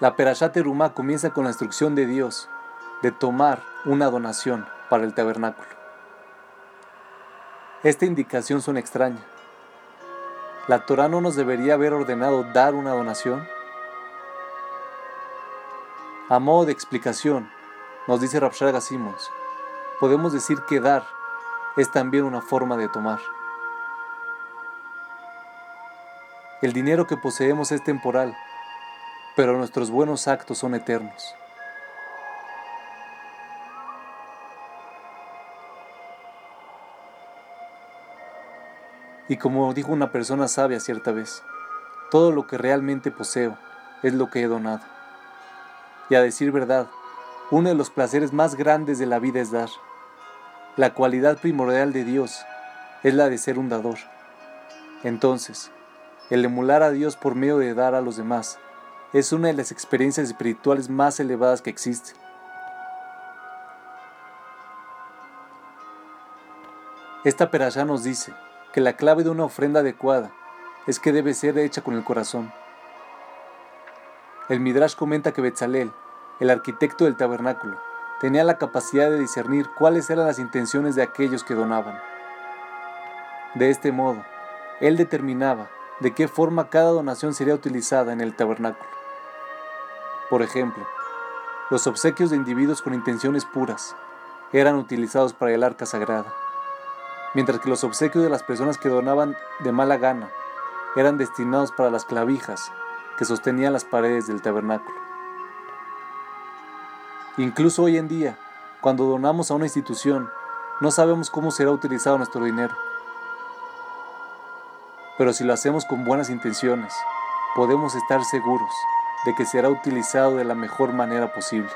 La Perashat Terumá comienza con la instrucción de Dios de tomar una donación para el tabernáculo. Esta indicación suena extraña. ¿La Torah no nos debería haber ordenado dar una donación? A modo de explicación, nos dice Rapshar Gasimons, podemos decir que dar es también una forma de tomar. El dinero que poseemos es temporal, pero nuestros buenos actos son eternos. Y como dijo una persona sabia cierta vez, todo lo que realmente poseo es lo que he donado. Y a decir verdad, uno de los placeres más grandes de la vida es dar. La cualidad primordial de Dios es la de ser un dador. Entonces, el emular a Dios por medio de dar a los demás es una de las experiencias espirituales más elevadas que existen. Esta perashá nos dice, que la clave de una ofrenda adecuada es que debe ser hecha con el corazón. El Midrash comenta que Betzalel, el arquitecto del tabernáculo, tenía la capacidad de discernir cuáles eran las intenciones de aquellos que donaban. De este modo, él determinaba de qué forma cada donación sería utilizada en el tabernáculo. Por ejemplo, los obsequios de individuos con intenciones puras eran utilizados para el arca sagrada mientras que los obsequios de las personas que donaban de mala gana eran destinados para las clavijas que sostenían las paredes del tabernáculo. Incluso hoy en día, cuando donamos a una institución, no sabemos cómo será utilizado nuestro dinero. Pero si lo hacemos con buenas intenciones, podemos estar seguros de que será utilizado de la mejor manera posible.